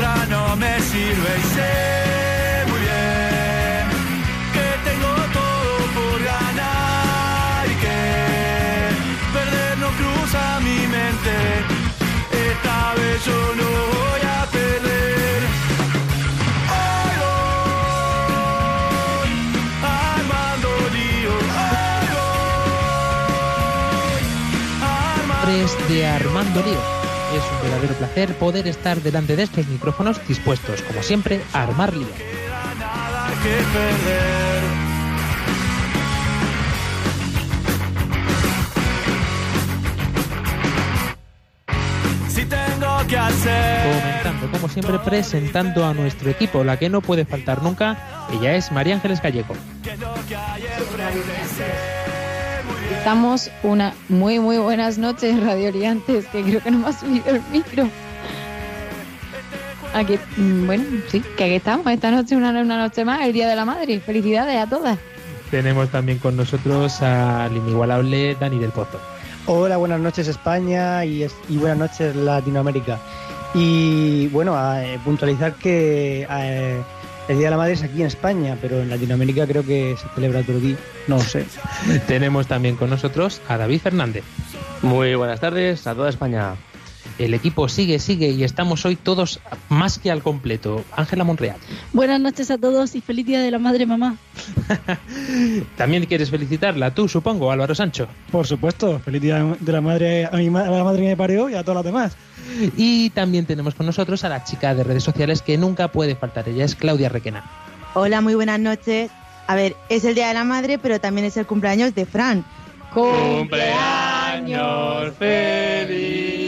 otra no me sirve y sé muy bien que tengo todo por ganar y que perder no cruza mi mente, esta vez yo no voy a perder. Hoy voy armando lío, hoy voy armando de Armando Lío. Es un verdadero placer poder estar delante de estos micrófonos dispuestos, como siempre, a armar lío. Comentando, como siempre, presentando a nuestro equipo, la que no puede faltar nunca, ella es María Ángeles Gallego. Estamos una muy muy buenas noches, Radio Oriantes, que creo que no me ha subido el micro. Aquí, mm, bueno, sí, que aquí estamos, esta noche una, una noche más, el Día de la Madre. Felicidades a todas. Tenemos también con nosotros al inigualable Dani del Pozo. Hola, buenas noches España y, es- y buenas noches Latinoamérica. Y bueno, a eh, puntualizar que eh, el Día de la Madre es aquí en España, pero en Latinoamérica creo que se celebra otro día, no lo sé. Tenemos también con nosotros a David Fernández. Muy buenas tardes a toda España. El equipo sigue, sigue y estamos hoy todos más que al completo. Ángela Monreal. Buenas noches a todos y feliz día de la madre mamá. También quieres felicitarla tú, supongo, Álvaro Sancho. Por supuesto, feliz Día de la Madre a, mi a la madre que me parió y a todas las demás. Y también tenemos con nosotros a la chica de redes sociales que nunca puede faltar. Ella es Claudia Requena. Hola, muy buenas noches. A ver, es el Día de la Madre, pero también es el cumpleaños de Fran. ¡Cumpleaños feliz!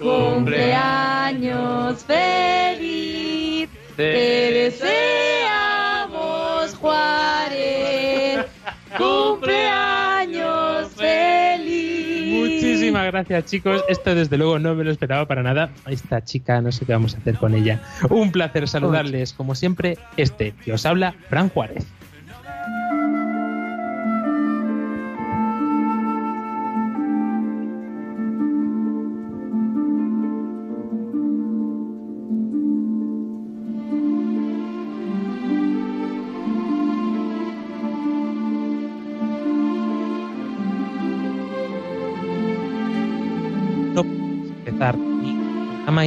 Cumpleaños feliz, te deseamos Juárez. Cumpleaños feliz. Muchísimas gracias, chicos. Esto desde luego no me lo esperaba para nada. Esta chica, no sé qué vamos a hacer con ella. Un placer saludarles, como siempre, este que os habla, Fran Juárez.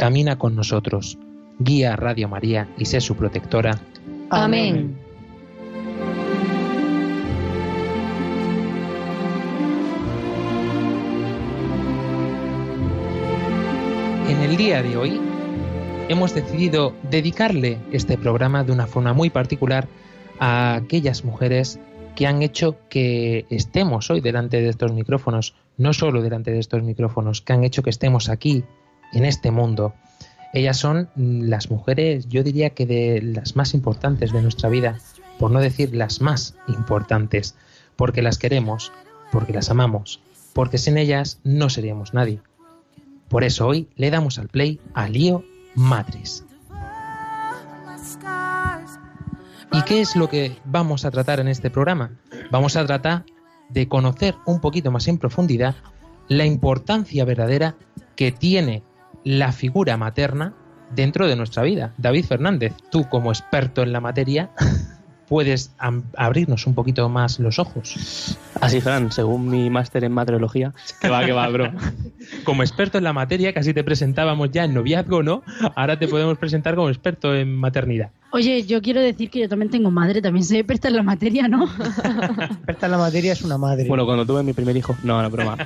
camina con nosotros, guía a Radio María y sé su protectora. Amén. En el día de hoy hemos decidido dedicarle este programa de una forma muy particular a aquellas mujeres que han hecho que estemos hoy delante de estos micrófonos, no solo delante de estos micrófonos, que han hecho que estemos aquí, en este mundo. Ellas son las mujeres, yo diría que de las más importantes de nuestra vida, por no decir las más importantes, porque las queremos, porque las amamos, porque sin ellas no seríamos nadie. Por eso hoy le damos al play a Lío Madres. ¿Y qué es lo que vamos a tratar en este programa? Vamos a tratar de conocer un poquito más en profundidad la importancia verdadera que tiene la figura materna dentro de nuestra vida. David Fernández, tú como experto en la materia, puedes abrirnos un poquito más los ojos. Así, Fran, según mi máster en matriología, que va, que va, bro. Como experto en la materia, casi te presentábamos ya en noviazgo, ¿no? Ahora te podemos presentar como experto en maternidad. Oye, yo quiero decir que yo también tengo madre, también soy experta en la materia, ¿no? experta en la materia es una madre. Bueno, cuando tuve mi primer hijo, no, no, broma.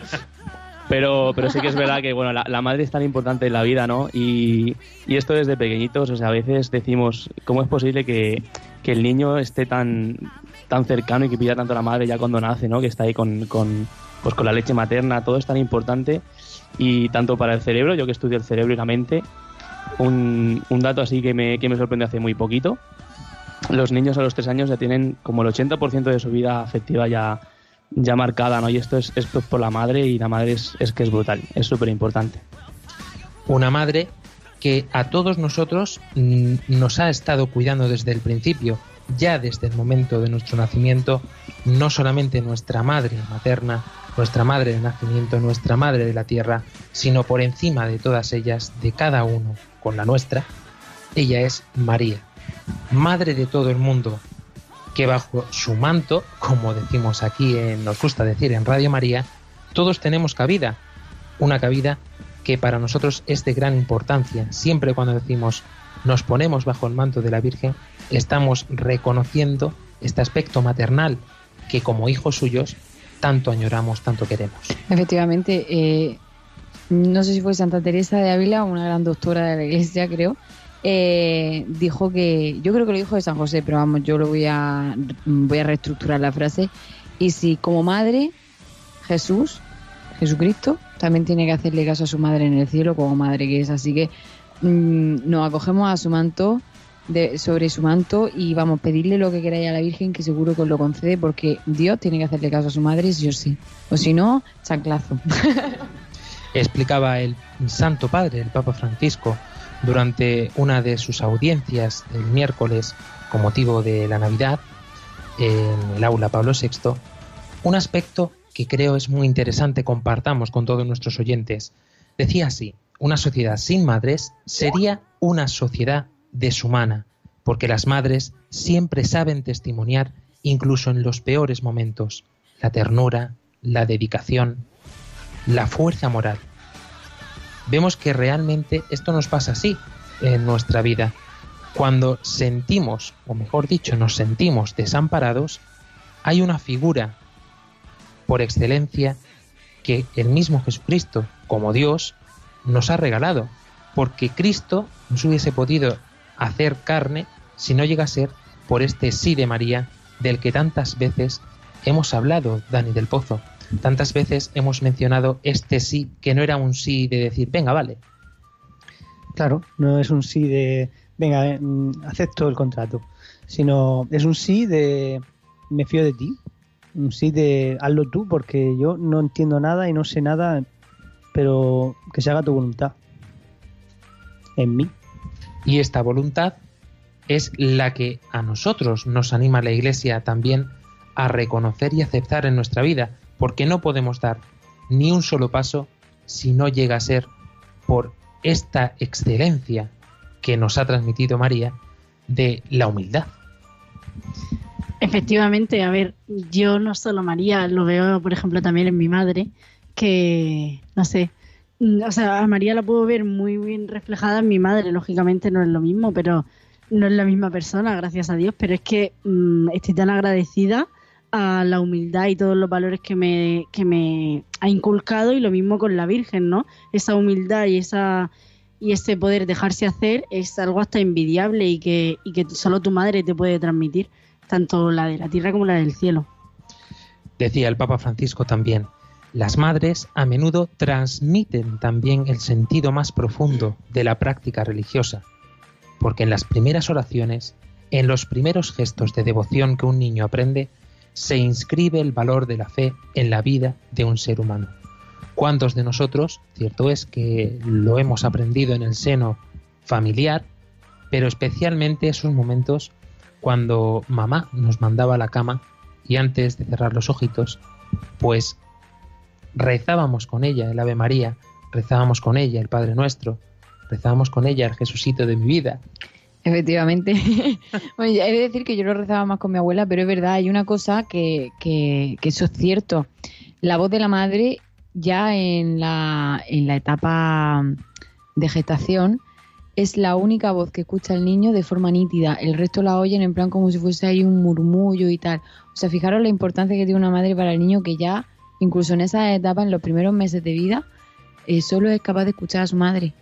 Pero, pero sí que es verdad que bueno, la, madre es tan importante en la vida, ¿no? Y, y, esto desde pequeñitos, o sea, a veces decimos, ¿cómo es posible que, que, el niño esté tan, tan cercano y que pida tanto a la madre ya cuando nace, ¿no? Que está ahí con, con, pues con la leche materna, todo es tan importante y tanto para el cerebro, yo que estudio el cerebro y la mente, un, un dato así que me, que me sorprendió hace muy poquito, los niños a los tres años ya tienen como el 80% de su vida afectiva ya ya marcada, ¿no? Y esto es, esto por la madre y la madre es, es que es brutal, es súper importante. Una madre que a todos nosotros mm, nos ha estado cuidando desde el principio, ya desde el momento de nuestro nacimiento, no solamente nuestra madre materna, nuestra madre de nacimiento, nuestra madre de la tierra, sino por encima de todas ellas, de cada uno, con la nuestra, ella es María, madre de todo el mundo, que bajo su manto, como decimos aquí, en, nos gusta decir en Radio María, todos tenemos cabida, una cabida que para nosotros es de gran importancia. Siempre cuando decimos nos ponemos bajo el manto de la Virgen, estamos reconociendo este aspecto maternal que como hijos suyos tanto añoramos, tanto queremos. Efectivamente, eh, no sé si fue Santa Teresa de Ávila, una gran doctora de la Iglesia, creo, eh, dijo que, yo creo que lo dijo de San José, pero vamos, yo lo voy a, voy a reestructurar la frase. Y si como madre, Jesús, Jesucristo, también tiene que hacerle caso a su madre en el cielo como madre que es. Así que mm, nos acogemos a su manto, de, sobre su manto y vamos, pedirle lo que queráis a la Virgen, que seguro que os lo concede, porque Dios tiene que hacerle caso a su madre, sí o sí. O si no, chanclazo. Explicaba el Santo Padre, el Papa Francisco, durante una de sus audiencias el miércoles con motivo de la Navidad en el aula Pablo VI, un aspecto que creo es muy interesante compartamos con todos nuestros oyentes. Decía así, una sociedad sin madres sería una sociedad deshumana, porque las madres siempre saben testimoniar incluso en los peores momentos, la ternura, la dedicación, la fuerza moral vemos que realmente esto nos pasa así en nuestra vida. Cuando sentimos, o mejor dicho, nos sentimos desamparados, hay una figura por excelencia que el mismo Jesucristo, como Dios, nos ha regalado, porque Cristo no se hubiese podido hacer carne si no llega a ser por este sí de María del que tantas veces hemos hablado, Dani del Pozo. Tantas veces hemos mencionado este sí, que no era un sí de decir, venga, vale. Claro, no es un sí de, venga, eh, mm, acepto el contrato, sino es un sí de, me fío de ti, un sí de, hazlo tú, porque yo no entiendo nada y no sé nada, pero que se haga tu voluntad en mí. Y esta voluntad es la que a nosotros nos anima la Iglesia también a reconocer y aceptar en nuestra vida porque no podemos dar ni un solo paso si no llega a ser por esta excelencia que nos ha transmitido María de la humildad. Efectivamente, a ver, yo no solo María, lo veo, por ejemplo, también en mi madre, que, no sé, o sea, a María la puedo ver muy bien reflejada en mi madre, lógicamente no es lo mismo, pero no es la misma persona, gracias a Dios, pero es que mm, estoy tan agradecida a la humildad y todos los valores que me, que me ha inculcado y lo mismo con la Virgen, ¿no? Esa humildad y esa y ese poder dejarse hacer es algo hasta envidiable y que, y que solo tu madre te puede transmitir, tanto la de la tierra como la del cielo. Decía el Papa Francisco también, las madres a menudo transmiten también el sentido más profundo de la práctica religiosa, porque en las primeras oraciones, en los primeros gestos de devoción que un niño aprende, se inscribe el valor de la fe en la vida de un ser humano. ¿Cuántos de nosotros, cierto es que lo hemos aprendido en el seno familiar, pero especialmente esos momentos cuando mamá nos mandaba a la cama y antes de cerrar los ojitos, pues rezábamos con ella el Ave María, rezábamos con ella el Padre Nuestro, rezábamos con ella el Jesucito de mi vida. Efectivamente. bueno, he de decir que yo lo rezaba más con mi abuela, pero es verdad, hay una cosa que, que, que eso es cierto. La voz de la madre ya en la, en la etapa de gestación es la única voz que escucha el niño de forma nítida. El resto la oyen en plan como si fuese ahí un murmullo y tal. O sea, fijaros la importancia que tiene una madre para el niño que ya, incluso en esa etapa, en los primeros meses de vida, eh, solo es capaz de escuchar a su madre.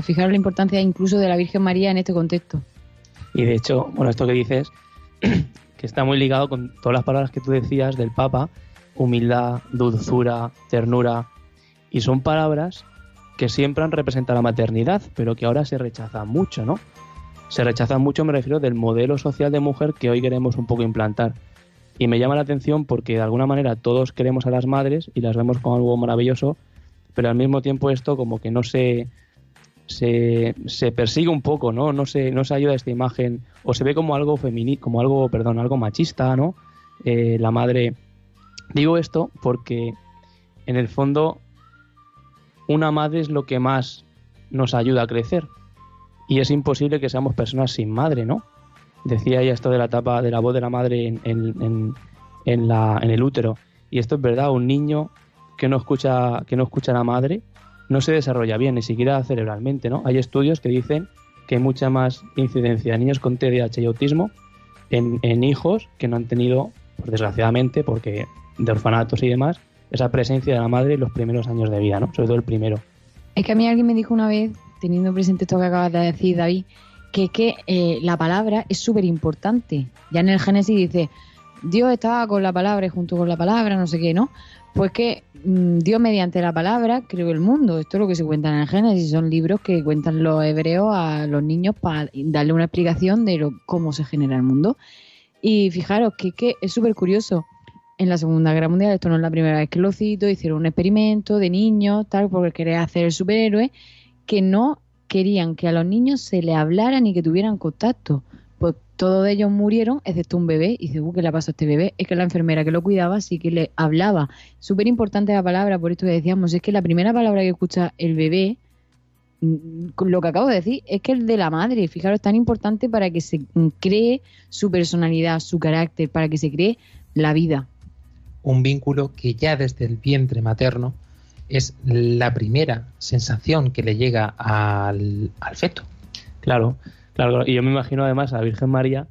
Fijaros la importancia incluso de la Virgen María en este contexto. Y de hecho, bueno, esto que dices, que está muy ligado con todas las palabras que tú decías del Papa, humildad, dulzura, ternura, y son palabras que siempre han representado la maternidad, pero que ahora se rechazan mucho, ¿no? Se rechazan mucho, me refiero, del modelo social de mujer que hoy queremos un poco implantar. Y me llama la atención porque de alguna manera todos queremos a las madres y las vemos como algo maravilloso, pero al mismo tiempo esto como que no se, se, persigue un poco, ¿no? No se, no se ayuda a esta imagen, o se ve como algo femenino, como algo, perdón, algo machista, ¿no? Eh, la madre. Digo esto porque en el fondo una madre es lo que más nos ayuda a crecer. Y es imposible que seamos personas sin madre, ¿no? Decía ella esto de la etapa de la voz de la madre en, en, en, en el útero. Y esto es verdad, un niño que no escucha, que no escucha a la madre no se desarrolla bien, ni siquiera cerebralmente, ¿no? Hay estudios que dicen que hay mucha más incidencia de niños con TDAH y autismo en, en hijos que no han tenido, pues, desgraciadamente, porque de orfanatos y demás, esa presencia de la madre en los primeros años de vida, ¿no? Sobre todo el primero. Es que a mí alguien me dijo una vez, teniendo presente esto que acabas de decir, David, que que eh, la palabra es súper importante. Ya en el Génesis dice, Dios estaba con la palabra y junto con la palabra, no sé qué, ¿no? Pues que mm, Dios mediante la palabra creó el mundo. Esto es lo que se cuenta en el Génesis. Son libros que cuentan los hebreos a los niños para darle una explicación de lo, cómo se genera el mundo. Y fijaros que, es súper curioso. En la Segunda Guerra Mundial, esto no es la primera vez que lo cito, hicieron un experimento de niños, tal, porque quería hacer el superhéroe, que no querían que a los niños se le hablaran ni que tuvieran contacto. Todos ellos murieron, excepto un bebé. Y dice, uh, ¿qué le pasó a este bebé? Es que la enfermera que lo cuidaba sí que le hablaba. Súper importante la palabra, por esto que decíamos, es que la primera palabra que escucha el bebé, mm, lo que acabo de decir, es que el de la madre. Fijaros, es tan importante para que se mm, cree su personalidad, su carácter, para que se cree la vida. Un vínculo que ya desde el vientre materno es la primera sensación que le llega al, al feto. Claro, claro. Y yo me imagino además a la Virgen María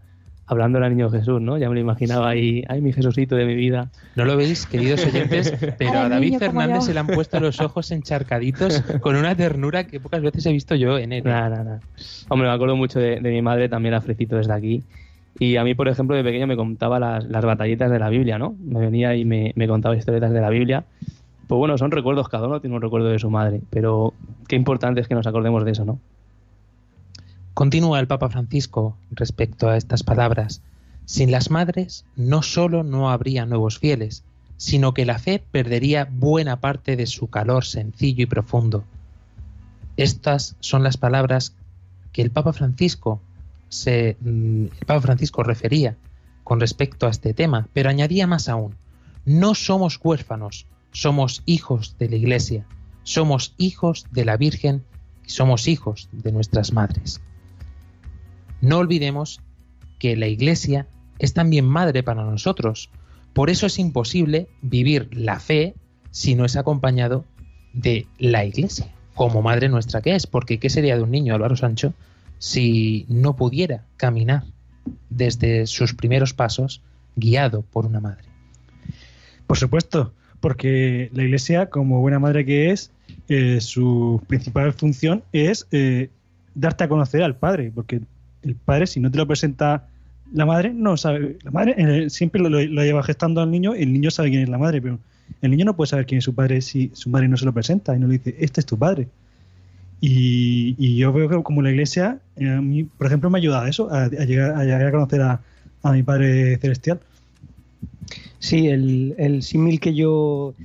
hablando al niño Jesús, ¿no? Ya me lo imaginaba ahí, ay, mi Jesucito de mi vida. No lo veis, queridos oyentes, pero a David Fernández se le han puesto los ojos encharcaditos con una ternura que pocas veces he visto yo en él. Nada, nada. Hombre, me acuerdo mucho de, de mi madre, también la frecito desde aquí. Y a mí, por ejemplo, de pequeño me contaba las, las batallitas de la Biblia, ¿no? Me venía y me, me contaba historietas de la Biblia. Pues bueno, son recuerdos, cada uno tiene un recuerdo de su madre, pero qué importante es que nos acordemos de eso, ¿no? Continúa el Papa Francisco respecto a estas palabras. Sin las madres no solo no habría nuevos fieles, sino que la fe perdería buena parte de su calor sencillo y profundo. Estas son las palabras que el Papa Francisco se, mm, el Papa Francisco refería con respecto a este tema, pero añadía más aún, no somos huérfanos, somos hijos de la Iglesia, somos hijos de la Virgen y somos hijos de nuestras madres. No olvidemos que la Iglesia es también madre para nosotros, por eso es imposible vivir la fe si no es acompañado de la Iglesia, como madre nuestra que es, porque ¿qué sería de un niño, Álvaro Sancho, si no pudiera caminar desde sus primeros pasos guiado por una madre. Por supuesto, porque la Iglesia, como buena madre que es, eh, su principal función es eh, darte a conocer al Padre, porque el Padre, si no te lo presenta la madre, no sabe. La madre siempre lo, lleva gestando al niño el niño sabe quién es la madre, pero el niño no puede saber quién es su padre si su madre no se lo presenta y no le dice, este es tu padre. Y, y, yo veo que como la iglesia, eh, a mí, por ejemplo, me ha ayudado a eso, a, llegar, a llegar, a conocer a, a, mi Padre Celestial. Sí, el, el símil que yo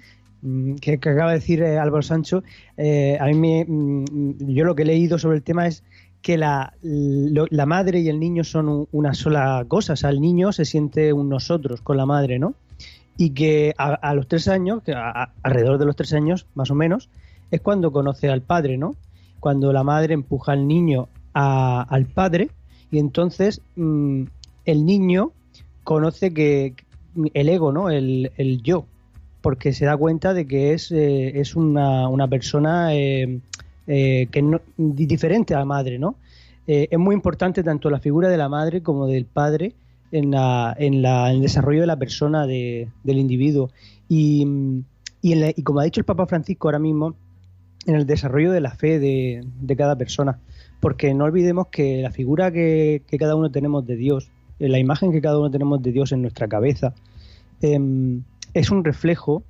mm, que, que, acaba de decir eh, Álvaro Sancho, eh, a mí me, mm, yo lo que he leído sobre el tema es que la, la madre y el niño son un, una sola cosa, o sea, el niño se siente un nosotros con la madre, ¿no? Y que a, a los tres años, que alrededor de los tres años más o menos, es cuando conoce al padre, ¿no? cuando la madre empuja al niño a, al padre Y entonces mm, el niño conoce que el ego, ¿no? El, el yo, porque se da cuenta de que es, eh, es una, una persona eh, eh, que no, di- diferente a la madre, ¿no? Eh, es muy importante tanto la figura de la madre como del padre en, la, en, la- el desarrollo de la persona, de- del individuo. Y, y, en la- y como ha dicho el Papa Francisco ahora mismo, en el desarrollo de la fe de, de cada persona. Porque no olvidemos que la figura que, que cada uno tenemos de Dios, eh, la imagen que cada uno tenemos de Dios en nuestra cabeza, em, es un reflejo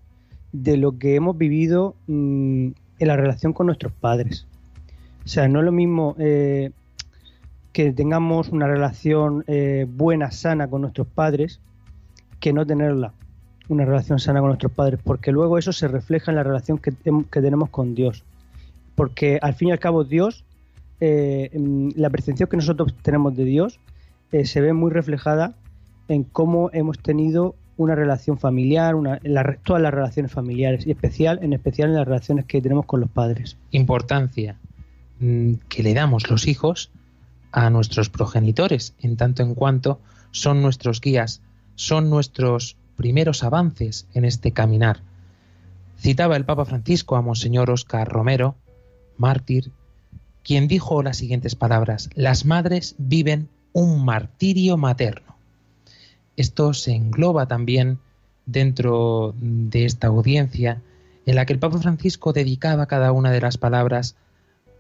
de lo que hemos vivido mm, en la relación con nuestros padres. O sea, no es lo mismo eh, que tengamos una relación eh, buena, sana con nuestros padres, que no tenerla, una relación sana con nuestros padres, porque luego eso se refleja en la relación que, tenemos con Dios. Porque al fin y al cabo Dios, eh, la percepción que nosotros tenemos de Dios se ve muy reflejada en cómo hemos tenido una relación familiar, todas las relaciones familiares, y especial, en especial en las relaciones que tenemos con los padres. Importancia mm, que le damos los hijos a nuestros progenitores, en tanto en cuanto son nuestros guías, son nuestros primeros avances en este caminar. Citaba el Papa Francisco a Monseñor Oscar Romero, mártir, quien dijo las siguientes palabras, las madres viven un martirio materno. Esto se engloba también dentro de esta audiencia en la que el Papa Francisco dedicaba cada una de las palabras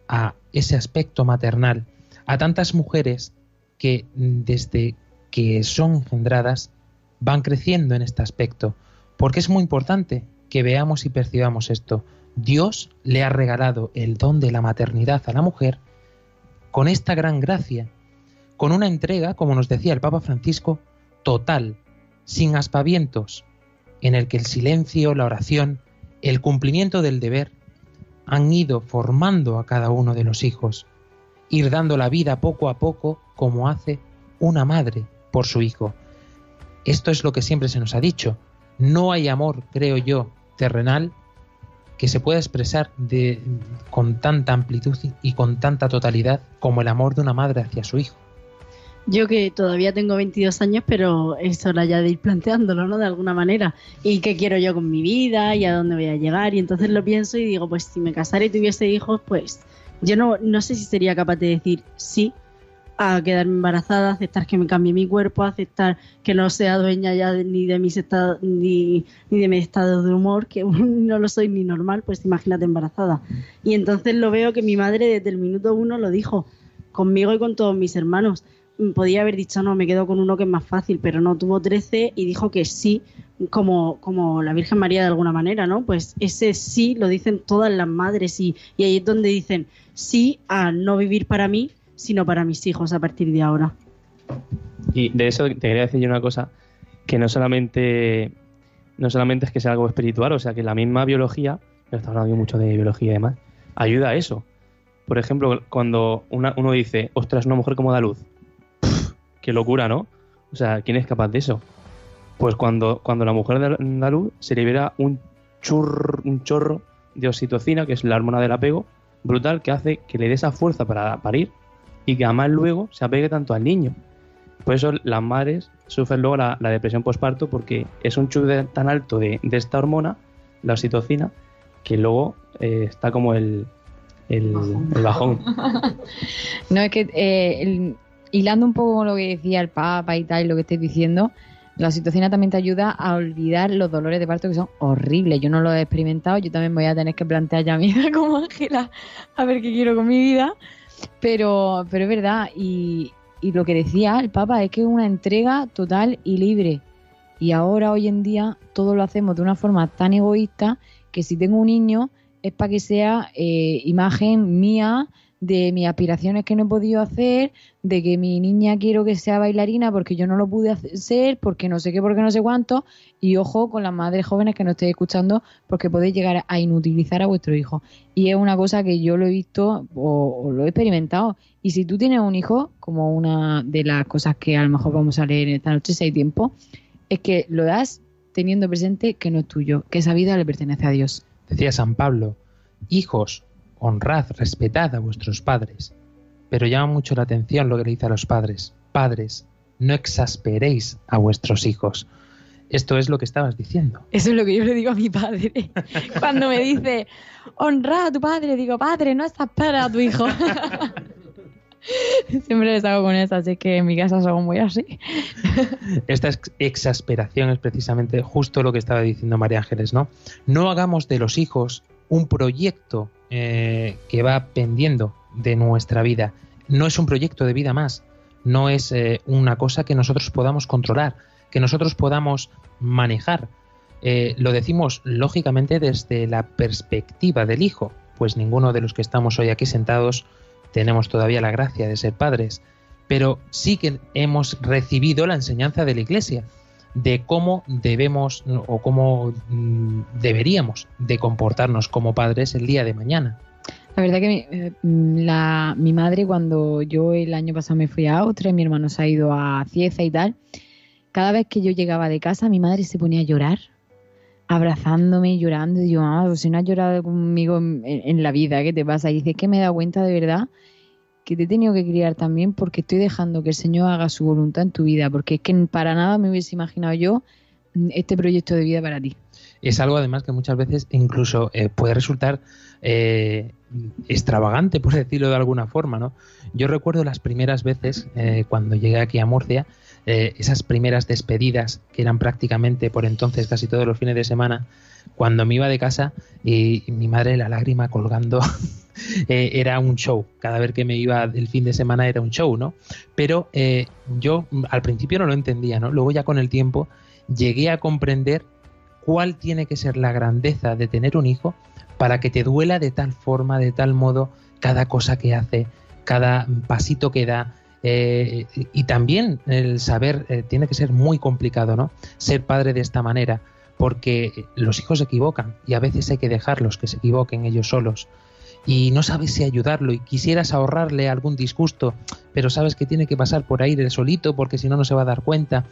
a ese aspecto maternal, a tantas mujeres que mm, desde que son engendradas van creciendo en este aspecto, porque es muy importante que veamos y percibamos esto. Dios le ha regalado el don de la maternidad a la mujer con esta gran gracia, con una entrega, como nos decía el Papa Francisco, total, sin aspavientos, en el que el silencio, la oración, el cumplimiento del deber han ido formando a cada uno de los hijos, ir dando la vida poco a poco como hace una madre por su hijo. Esto es lo que siempre se nos ha dicho. No hay amor, creo yo, terrenal que se pueda expresar con tanta amplitud y con tanta totalidad como el amor de una madre hacia su hijo. Yo que todavía tengo 22 años, pero es hora ya de ir planteándolo, ¿no? De alguna manera. Y qué quiero yo con mi vida y a dónde voy a llegar. Y entonces lo pienso y digo, pues si me casara y tuviese hijos, pues yo no, no sé si sería capaz de decir sí a quedarme embarazada, aceptar que me cambie mi cuerpo, aceptar que no sea dueña ya ni de mis estados ni, ni de mi estado de humor, que no lo soy ni normal, pues imagínate embarazada. Y entonces lo veo que mi madre desde el minuto uno lo dijo, conmigo y con todos mis hermanos. Podía haber dicho, no, me quedo con uno que es más fácil, pero no, tuvo 13 y dijo que sí, como, como la Virgen María de alguna manera, ¿no? Pues ese sí lo dicen todas las madres y, y ahí es donde dicen sí a no vivir para mí, sino para mis hijos a partir de ahora. Y de eso te quería decir yo una cosa, que no solamente, no solamente es que sea algo espiritual, o sea que la misma biología, que estamos hablando mucho de biología y demás, ayuda a eso. Por ejemplo, cuando uno dice, ostras, una mujer como da luz, qué locura, ¿no? O sea, ¿quién es capaz de eso? Pues cuando, cuando la mujer da, luz, se libera un, churr- un chorro de oxitocina, que es la hormona del apego, brutal, que hace que le dé esa fuerza para parir y que además luego se apegue tanto al niño. Por eso las madres sufren luego la, depresión postparto porque es un chute tan alto de, de esta hormona, la oxitocina, que luego eh, está como el, el, bajón. No, es que eh, hilando un poco con lo que decía el Papa y tal, y lo que estáis diciendo, la oxitocina también te ayuda a olvidar los dolores de parto que son horribles. Yo no lo he experimentado, yo también voy a tener que plantear ya mi vida como Ángela, a ver qué quiero con mi vida. Pero, pero es verdad, y, y lo que decía el Papa es que es una entrega total y libre. Y ahora, hoy en día, todo lo hacemos de una forma tan egoísta que si tengo un niño es para que sea eh, imagen mía de mis aspiraciones que no he podido hacer, de que mi niña quiero que sea bailarina porque yo no lo pude hacer, porque no sé qué, porque no sé cuánto. Y ojo con las madres jóvenes que no estéis escuchando porque podéis llegar a inutilizar a vuestro hijo. Y es una cosa que yo lo he visto o, lo he experimentado. Y si tú tienes un hijo, como una de las cosas que a lo mejor vamos a leer esta noche si hay tiempo, es que lo das teniendo presente que no es tuyo, que esa vida le pertenece a Dios. Decía San Pablo, hijos, honrad, respetad a vuestros padres. pero llama mucho la atención lo que le dice a los padres. Padres, no exasperéis a vuestros hijos. Esto es lo que estabas diciendo. Eso es lo que yo le digo a mi padre. Cuando me dice, honra a tu padre, digo, padre, no exasperes a tu hijo. Siempre les hago con eso, así que en mi casa somos muy así. Esta ex- exasperación es precisamente justo lo que estaba diciendo María Ángeles, ¿no? No hagamos de los hijos un proyecto eh, que va pendiendo de nuestra vida. No es un proyecto de vida más, no es eh, una cosa que nosotros podamos controlar, que nosotros podamos manejar. Eh, lo decimos lógicamente desde la perspectiva del hijo, pues ninguno de los que estamos hoy aquí sentados tenemos todavía la gracia de ser padres, pero sí que hemos recibido la enseñanza de la Iglesia de cómo debemos o cómo mm, deberíamos de comportarnos como padres el día de mañana. La verdad que eh, la- mi madre, cuando yo el año pasado me fui a Austria, mi hermano se ha ido a Cieza y tal, cada vez que yo llegaba de casa, mi madre se ponía a llorar, abrazándome, llorando. Y yo, mamá, pues si no has llorado conmigo en, en la vida, ¿qué te pasa? Y dice, es que me he dado cuenta de verdad que te he tenido que criar también porque estoy dejando que el Señor haga su voluntad en tu vida, porque es que para nada me hubiese imaginado yo mm, este proyecto de vida para ti. Es algo además que muchas veces incluso eh, puede resultar eh, extravagante, por decirlo de alguna forma, ¿no? Yo recuerdo las primeras veces eh, cuando llegué aquí a Murcia, eh, esas primeras despedidas que eran prácticamente por entonces casi todos los fines de semana, cuando me iba de casa y, mi madre la lágrima colgando eh, era un show. Cada vez que me iba el fin de semana era un show, ¿no? Pero eh, yo al principio no lo entendía, ¿no? Luego ya con el tiempo llegué a comprender cuál tiene que ser la grandeza de tener un hijo para que te duela de tal forma, de tal modo, cada cosa que hace, cada pasito que da. Eh, y también el saber, eh, tiene que ser muy complicado, ¿no? Ser padre de esta manera, porque los hijos se equivocan y a veces hay que dejarlos que se equivoquen ellos solos. Y no sabes si ayudarlo y quisieras ahorrarle algún disgusto, pero sabes que tiene que pasar por ahí de solito porque si no, no se va a dar cuenta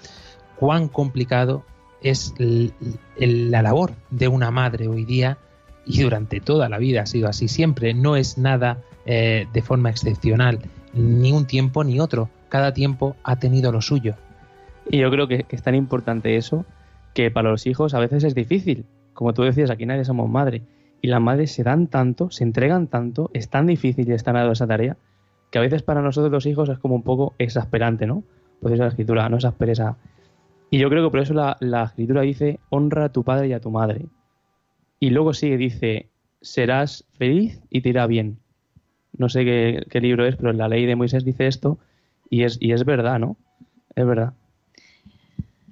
cuán complicado es la labor de una madre hoy día y durante toda la vida ha sido así siempre. No es nada eh, de forma excepcional, ni un tiempo ni otro. Cada tiempo ha tenido lo suyo. Y yo creo que, es tan importante eso que para los hijos a veces es difícil. Como tú decías, aquí nadie somos madre. Y las madres se dan tanto, se entregan tanto, es tan difícil y es tan esa tarea, que a veces para nosotros los hijos es como un poco exasperante, ¿no? Pues esa escritura, no exasperes a... Y yo creo que por eso la, la escritura dice, honra a tu padre y a tu madre. Y luego sigue, dice, serás feliz y te irá bien. No sé qué, libro es, pero en la ley de Moisés dice esto y es, y es verdad, ¿no? Es verdad.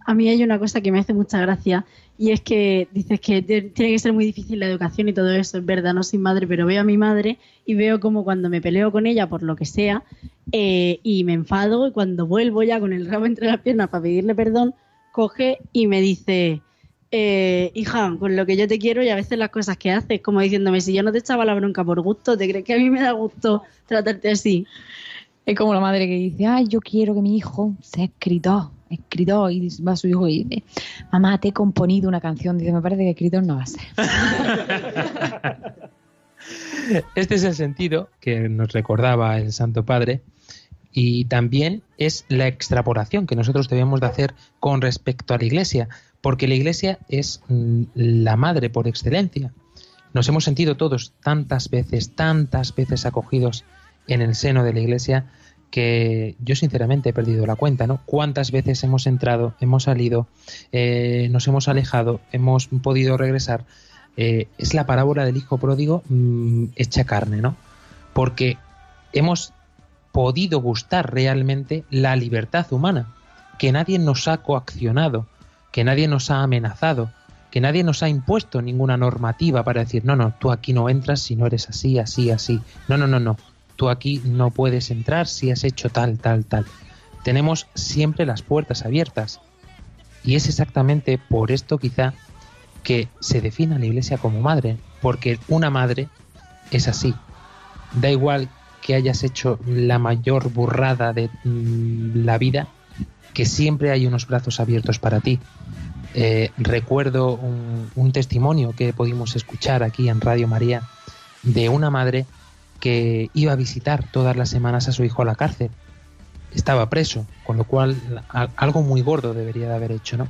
A mí hay una cosa que me hace mucha gracia y es que dices que tiene que ser muy difícil la educación y todo eso, es verdad, no soy madre, pero veo a mi madre y veo como cuando me peleo con ella por lo que sea eh, y me enfado y cuando vuelvo ya con el rabo entre las piernas para pedirle perdón, coge y me dice, eh, hija, con lo que yo te quiero y a veces las cosas que haces, como diciéndome, si yo no te echaba la bronca por gusto, ¿te crees que a mí me da gusto tratarte así? Es como la madre que dice, ay, yo quiero que mi hijo sea escritor, escritor, y va su hijo y dice, mamá, te he componido una canción, dice, me parece que escritor no va a ser. Este es el sentido que nos recordaba el Santo Padre y también es la extrapolación que nosotros debemos de hacer con respecto a la Iglesia, porque la Iglesia es mm, la madre por excelencia. Nos hemos sentido todos tantas veces, tantas veces acogidos en el seno de la Iglesia que yo sinceramente he perdido la cuenta, ¿no? Cuántas veces hemos entrado, hemos salido, eh, nos hemos alejado, hemos podido regresar. Eh, es la parábola del hijo pródigo mm, hecha carne, ¿no? Porque hemos podido gustar realmente la libertad humana, que nadie nos ha coaccionado, que nadie nos ha amenazado, que nadie nos ha impuesto ninguna normativa para decir, no, no, tú aquí no entras si no eres así, así, así. No, no, no, no. Tú aquí no puedes entrar si has hecho tal, tal, tal. Tenemos siempre las puertas abiertas. Y es exactamente por esto quizá que se define a la iglesia como madre, porque una madre es así. Da igual que hayas hecho la mayor burrada de mm, la vida, que siempre hay unos brazos abiertos para ti. Eh, recuerdo un, testimonio que pudimos escuchar aquí en Radio María de una madre que iba a visitar todas las semanas a su hijo a la cárcel. Estaba preso, con lo cual algo muy gordo debería de haber hecho, ¿no?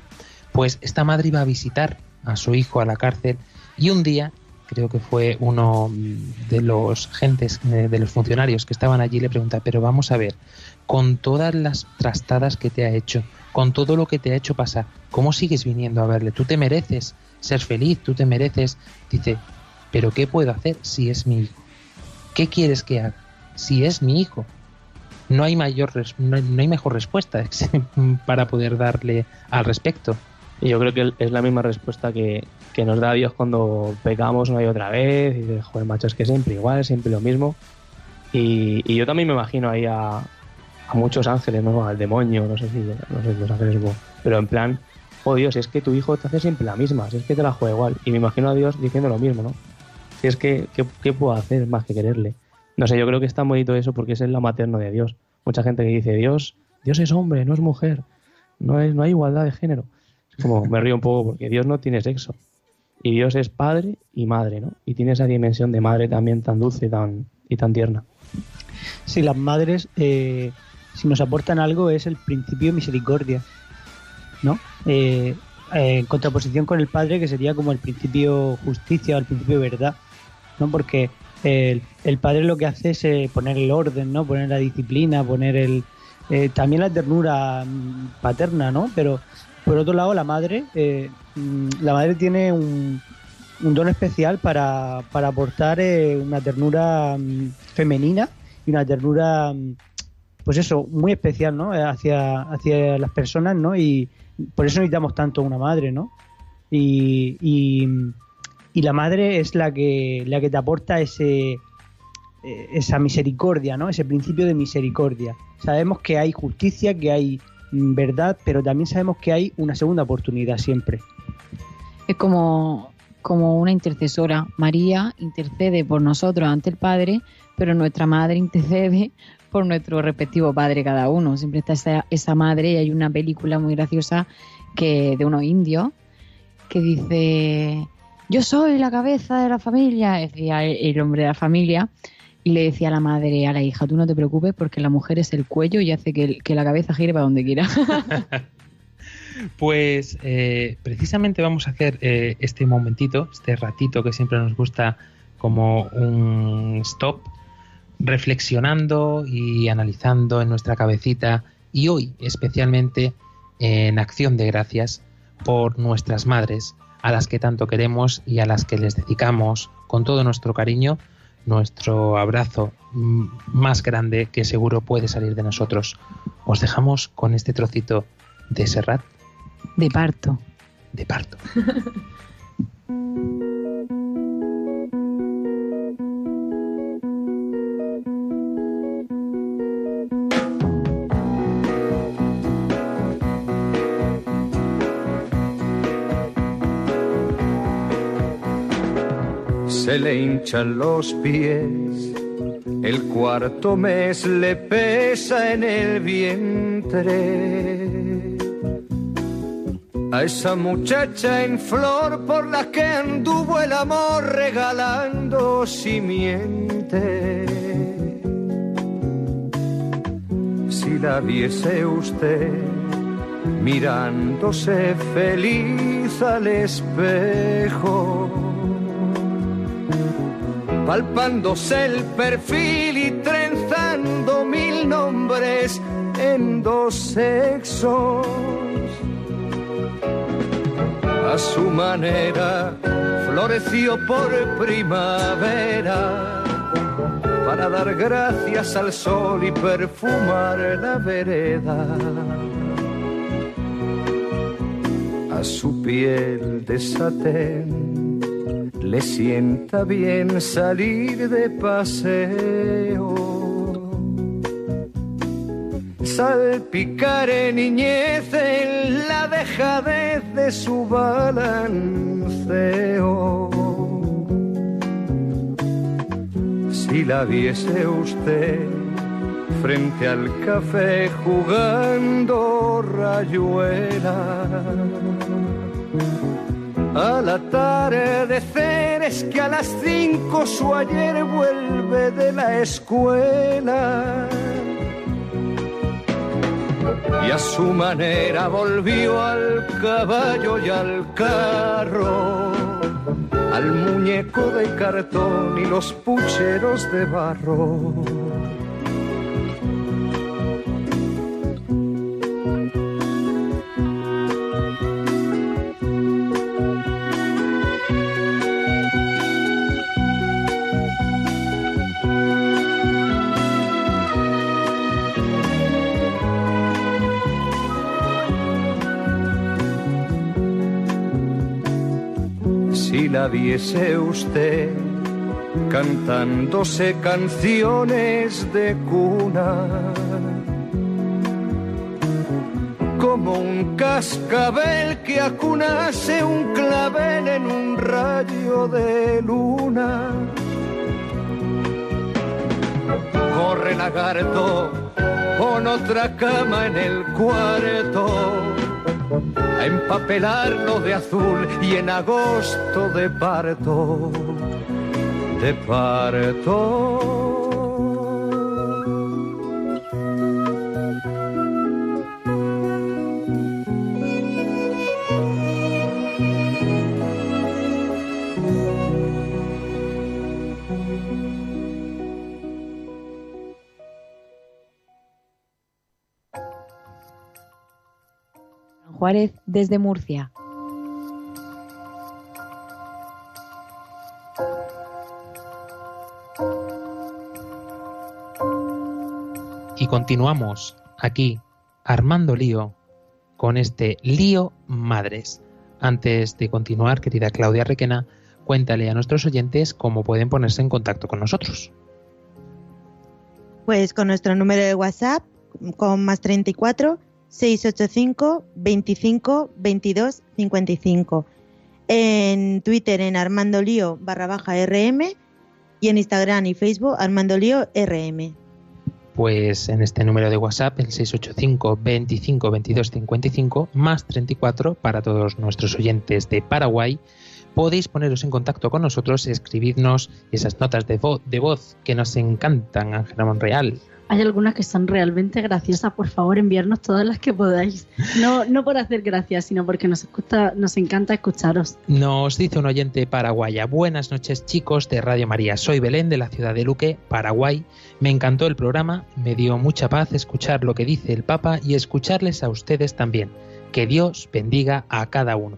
Pues esta madre iba a visitar a su hijo a la cárcel y un día, creo que fue uno de los gentes, eh, de los funcionarios que estaban allí, le pregunta, pero vamos a ver, con todas las trastadas que te ha hecho, con todo lo que te ha hecho pasar, ¿cómo sigues viniendo a verle? Tú te mereces ser feliz, tú te mereces. Dice, pero ¿qué puedo hacer si es mi hijo? ¿Qué quieres que haga si es mi hijo? No hay mayor, no hay, mejor respuesta para poder darle al respecto. Y yo creo que es la misma respuesta que, que nos da Dios cuando pecamos una y otra vez. Y dices, joder, macho, es que siempre igual, siempre lo mismo. Y, y yo también me imagino ahí a, a muchos ángeles, ¿no? Al demonio, no sé si, no sé si los ángeles, pero en plan, oh Dios, es que tu hijo te hace siempre la misma, si es que te la juega igual. Y me imagino a Dios diciendo lo mismo, ¿no? Si es que, ¿qué, puedo hacer más que quererle? No sé, yo creo que está bonito eso porque es el materno de Dios. Mucha gente que dice, Dios, Dios es hombre, no es mujer, no, es, no hay igualdad de género. Es como, me río un poco porque Dios no tiene sexo. Y Dios es padre y madre, ¿no? Y tiene esa dimensión de madre también tan dulce tan, y tan tierna. Sí, las madres, eh, si nos aportan algo, es el principio misericordia, ¿no? Eh, eh, en contraposición con el padre, que sería como el principio justicia o el principio verdad, ¿no? Porque el, el padre lo que hace es eh, poner el orden, ¿no? Poner la disciplina, poner el... también la ternura mm, paterna, ¿no? Pero por otro lado, la madre, mm, la madre tiene un, un don especial para, para aportar una ternura mm, femenina y una ternura, pues eso, muy especial, ¿no? Eh, Hacia, hacia las personas, ¿no? Y por eso necesitamos tanto una madre, ¿no? Y, y, la madre es la que, la que te aporta ese, eh, esa misericordia, ¿no? Ese principio de misericordia. Sabemos que hay justicia, que hay mm, verdad, pero también sabemos que hay una segunda oportunidad siempre. Es como, como una intercesora. María intercede por nosotros ante el Padre, pero nuestra madre intercede por nuestro respectivo padre cada uno. Siempre está esa, esa madre y hay una película muy graciosa que de unos indios que dice yo soy la cabeza de la familia, decía el, hombre de la familia, y le decía a la madre, a la hija, tú no te preocupes porque la mujer es el cuello y hace que, el- que la cabeza gire para donde quiera. Pues eh, precisamente vamos a hacer eh, este momentito, este ratito que siempre nos gusta como un stop, reflexionando y analizando en nuestra cabecita y hoy especialmente en acción de gracias por nuestras madres, a las que tanto queremos y a las que les dedicamos con todo nuestro cariño nuestro abrazo más grande que seguro puede salir de nosotros. Os dejamos con este trocito de Serrat De parto. de parto. le hinchan los pies, el cuarto mes le pesa en el vientre. A esa muchacha en flor por la que anduvo el amor regalando simiente. Si la viese usted mirándose feliz al espejo palpándose el perfil y trenzando mil nombres en dos sexos. A su manera floreció por primavera para dar gracias al sol y perfumar la vereda. A su piel de le sienta bien salir de paseo. Salpicar en niñez en la dejadez de su balanceo. Si la viese usted frente al café jugando rayuela al atardecer es que a las cinco su ayer vuelve de la escuela y a su manera volvió al caballo y al carro, al muñeco de cartón y los pucheros de barro. Viese usted cantándose canciones de cuna. Como un cascabel que acunase un clavel en un rayo de luna. Corre lagarto con otra cama en el cuarto a empapelarlo de azul y en agosto de parto, de parto. Juárez desde Murcia. Y continuamos aquí, armando lío, con este lío madres. Antes de continuar, querida Claudia Requena, cuéntale a nuestros oyentes cómo pueden ponerse en contacto con nosotros. Pues con nuestro número de WhatsApp, con más 34 685 25 22 55. En Twitter en Armando Lío barra baja RM y en Instagram y Facebook Armando Lío RM. Pues en este número de WhatsApp, el 685 25 22 55 más 34 para todos nuestros oyentes de Paraguay, podéis poneros en contacto con nosotros, escribirnos esas notas de, vo de voz que nos encantan, Ángela Monreal, hay algunas que son realmente graciosas. Por favor, enviarnos todas las que podáis. No, no por hacer gracias, sino porque nos, gusta, nos encanta escucharos. Nos dice un oyente paraguaya. Buenas noches, chicos de Radio María. Soy Belén de la ciudad de Luque, Paraguay. Me encantó el programa. Me dio mucha paz escuchar lo que dice el Papa y escucharles a ustedes también. Que Dios bendiga a cada uno.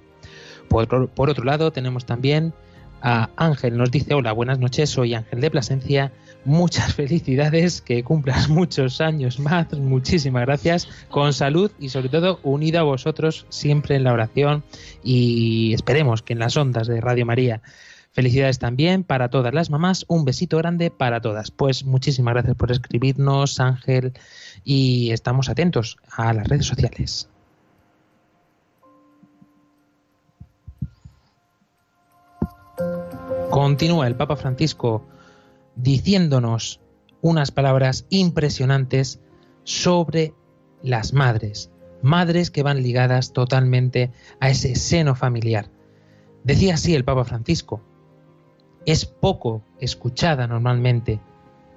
Por, por otro lado, tenemos también a Ángel. Nos dice, hola, buenas noches, soy Ángel de Plasencia muchas felicidades, que cumplas muchos años más, muchísimas gracias, con salud y sobre todo unido a vosotros siempre en la oración y esperemos que en las ondas de Radio María. Felicidades también para todas las mamás, un besito grande para todas. Pues muchísimas gracias por escribirnos, Ángel, y estamos atentos a las redes sociales. Continúa el Papa Francisco diciéndonos unas palabras impresionantes sobre las madres, madres que van ligadas totalmente a ese seno familiar. Decía así el Papa Francisco, es poco escuchada normalmente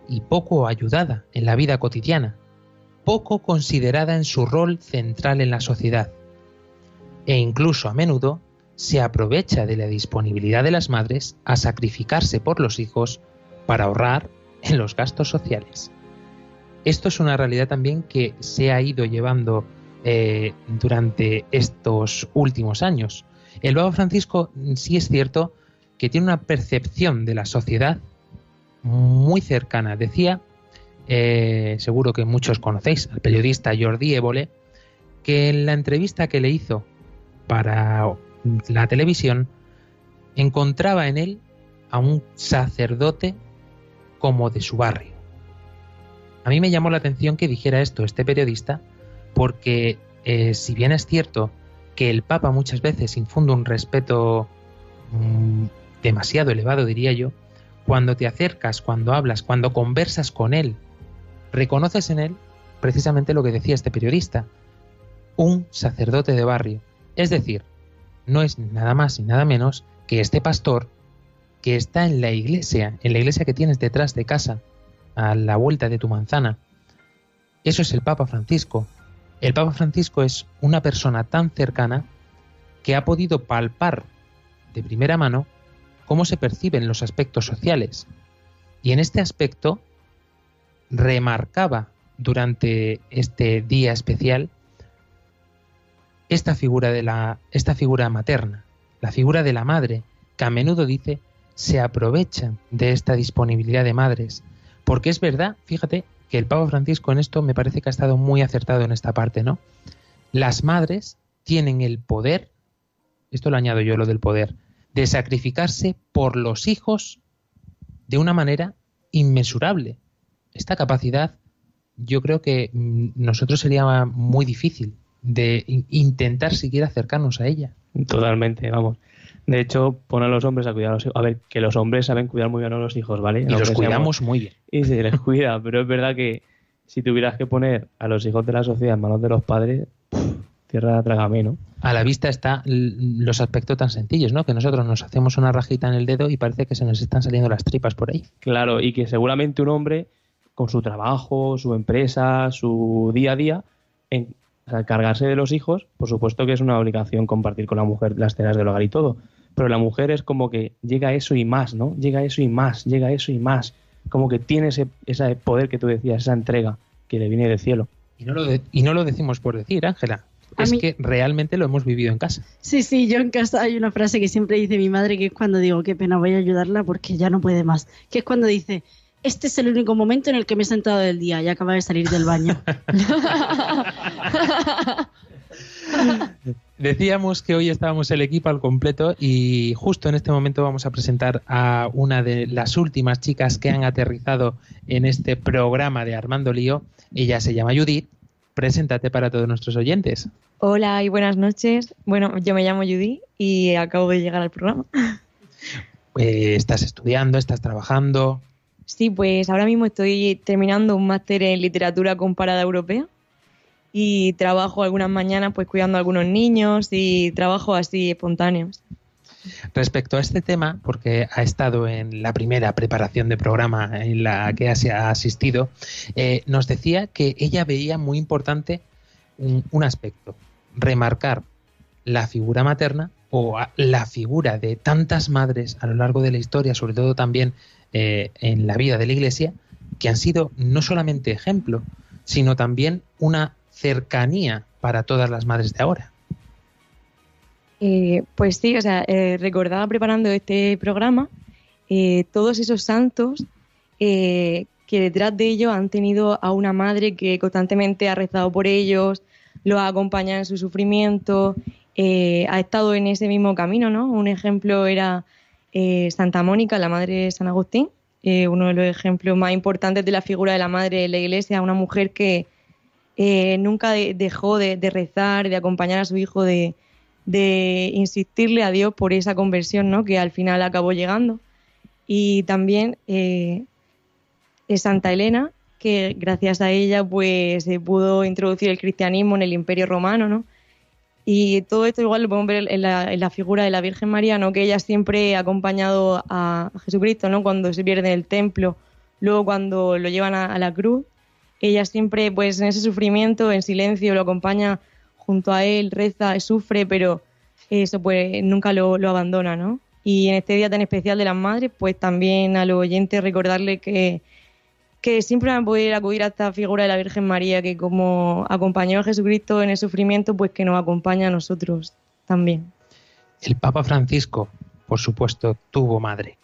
y poco ayudada en la vida cotidiana, poco considerada en su rol central en la sociedad e incluso a menudo se aprovecha de la disponibilidad de las madres a sacrificarse por los hijos para ahorrar en los gastos sociales. Esto es una realidad también que se ha ido llevando eh, durante estos últimos años. El Papa Francisco sí es cierto que tiene una percepción de la sociedad muy cercana. Decía, eh, seguro que muchos conocéis, al periodista Jordi Évole, que en la entrevista que le hizo para la televisión encontraba en él a un sacerdote como de su barrio. A mí me llamó la atención que dijera esto este periodista, porque eh, si bien es cierto que el Papa muchas veces infunde un respeto mm, demasiado elevado, diría yo, cuando te acercas, cuando hablas, cuando conversas con él, reconoces en él precisamente lo que decía este periodista, un sacerdote de barrio. Es decir, no es nada más y nada menos que este pastor que está en la iglesia, en la iglesia que tienes detrás de casa, a la vuelta de tu manzana. Eso es el Papa Francisco. El Papa Francisco es una persona tan cercana que ha podido palpar de primera mano cómo se perciben los aspectos sociales. Y en este aspecto remarcaba durante este día especial esta figura de la esta figura materna, la figura de la madre, que a menudo dice se aprovechan de esta disponibilidad de madres, porque es verdad, fíjate que el Papa Francisco en esto me parece que ha estado muy acertado en esta parte, ¿no? Las madres tienen el poder, esto lo añado yo lo del poder, de sacrificarse por los hijos de una manera inmesurable. Esta capacidad yo creo que mm, nosotros sería muy difícil de intentar siquiera acercarnos a ella. Totalmente, vamos. De hecho, pon a los hombres a cuidar a los hijos. A ver, que los hombres saben cuidar muy bien a los hijos, ¿vale? Y los cuidamos muy bien. Y se les cuida, pero es verdad que si tuvieras que poner a los hijos de la sociedad en manos de los padres, tierra trágame, ¿no? A la vista están los aspectos tan sencillos, ¿no? Que nosotros nos hacemos una rajita en el dedo y parece que se nos están saliendo las tripas por ahí. Claro, y que seguramente un hombre, con su trabajo, su empresa, su día a día, en, o cargarse de los hijos, por supuesto que es una obligación compartir con la mujer las cenas del hogar y todo. Pero la mujer es como que llega eso y más, ¿no? Llega eso y más, llega eso y más. Como que tiene ese, ese poder que tú decías, esa entrega que le viene del cielo. Y no lo, y no lo decimos por decir, Ángela. Es que realmente lo hemos vivido en casa. Sí, sí, yo en casa hay una frase que siempre dice mi madre que es cuando digo, qué pena, voy a ayudarla porque ya no puede más. Que es cuando dice, este es el único momento en el que me he sentado del día y acaba de salir del baño. Decíamos que hoy estábamos el equipo al completo y justo en este momento vamos a presentar a una de las últimas chicas que han aterrizado en este programa de Armando Lío. Ella se llama Judith. Preséntate para todos nuestros oyentes. Hola y buenas noches. Bueno, yo me llamo Judith y acabo de llegar al programa. Eh, ¿Estás estudiando? ¿Estás trabajando? Sí, pues ahora mismo estoy terminando un máster en literatura comparada europea y trabajo algunas mañanas pues cuidando a algunos niños y trabajo así espontáneos. Respecto a este tema, porque ha estado en la primera preparación de programa en la que ha asistido, eh, nos decía que ella veía muy importante un, aspecto, remarcar la figura materna o la figura de tantas madres a lo largo de la historia, sobre todo también eh, en la vida de la Iglesia que han sido no solamente ejemplo, sino también una cercanía para todas las madres de ahora. Eh, pues sí, o sea, eh, recordaba preparando este programa todos esos santos que detrás de ellos han tenido a una madre que constantemente ha rezado por ellos, los ha acompañado en su sufrimiento, ha estado en ese mismo camino, ¿no? Un ejemplo era eh, Santa Mónica, la madre de San Agustín, eh, uno de los ejemplos más importantes de la figura de la madre en la iglesia, una mujer que eh, nunca dejó de, rezar, de acompañar a su hijo, de, insistirle a Dios por esa conversión ¿no? que al final acabó llegando. Y también Santa Elena, que gracias a ella pues se pudo introducir el cristianismo en el imperio romano, ¿no? Y todo esto igual lo podemos ver en la, figura de la Virgen María, ¿no? que ella siempre ha acompañado a Jesucristo ¿no? cuando se pierde en el templo, luego cuando lo llevan a, la cruz. Ella siempre, pues en ese sufrimiento, en silencio, lo acompaña junto a él, reza, sufre, pero eso pues nunca lo, abandona, ¿no? Y en este día tan especial de las madres, pues también a los oyentes recordarle que, que siempre van a poder acudir a esta figura de la Virgen María que como acompañó a Jesucristo en el sufrimiento, pues que nos acompaña a nosotros también. El Papa Francisco, por supuesto, tuvo madre.